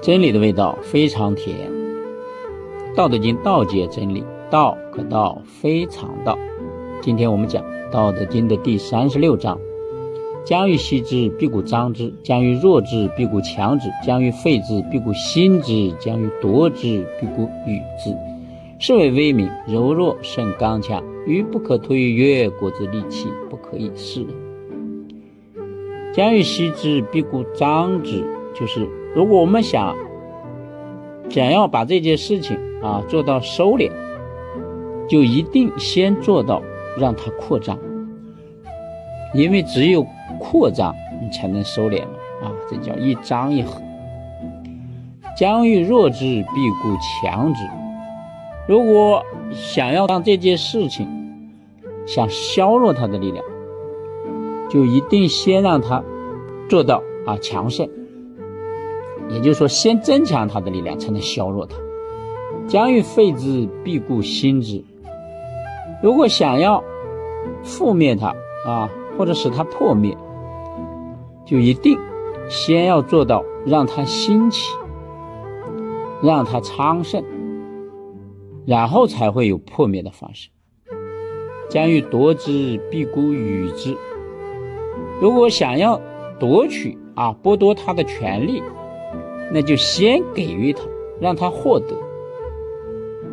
真理的味道非常甜。《道德经》道解真理，道可道非常道。今天我们讲《道德经》的第三十六章：将欲歙之，必固张之；将欲弱之，必固强之；将欲废之，必固兴之；将欲夺之，必固与之。是谓威名，柔弱胜刚强。鱼不可脱于渊，国之利器不可以示人。将欲歙之，必固张之。就是如果我们想想要把这件事情啊做到收敛，就一定先做到让它扩张，因为只有扩张，你才能收敛嘛啊。这叫一张一合。将欲弱之，必固强之。如果想要让这件事情想削弱它的力量，就一定先让它做到啊强盛。也就是说，先增强它的力量，才能削弱它。将欲废之，必固兴之。如果想要覆灭它啊，或者使它破灭，就一定先要做到让它兴起，让它昌盛。然后才会有破灭的方式。将欲夺之，必固与之。如果想要夺取啊，剥夺他的权利，那就先给予他，让他获得，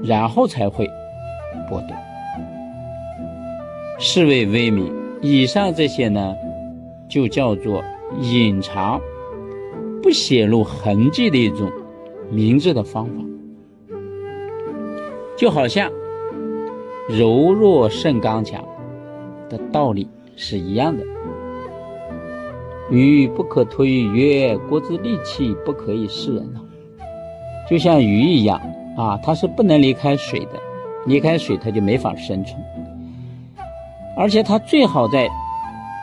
然后才会剥夺。是谓威名。以上这些呢，就叫做隐藏、不显露痕迹的一种明智的方法。就好像柔弱胜刚强的道理是一样的。鱼不可脱于渊，国之利器不可以示人啊。就像鱼一样啊，它是不能离开水的，离开水它就没法生存。而且它最好在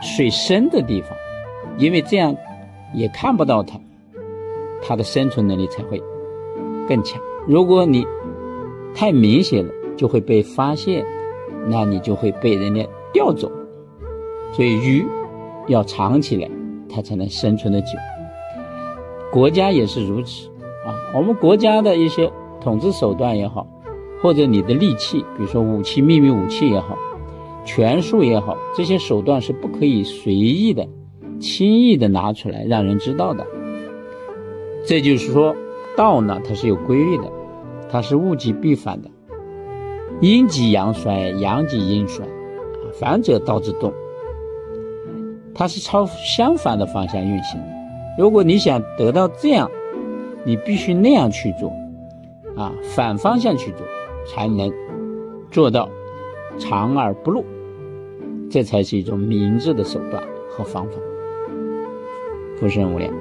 水深的地方，因为这样也看不到它，它的生存能力才会更强。如果你太明显了，就会被发现，那你就会被人家钓走。所以鱼要藏起来，它才能生存的久。国家也是如此啊。我们国家的一些统治手段也好，或者你的利器，比如说武器、秘密武器也好，权术也好，这些手段是不可以随意的、轻易的拿出来让人知道的。这就是说，道呢，它是有规律的。它是物极必反的，阴极阳衰，阳极阴衰，反者道之动。它是朝相反的方向运行。如果你想得到这样，你必须那样去做，啊，反方向去做，才能做到藏而不露。这才是一种明智的手段和方法。福生无量。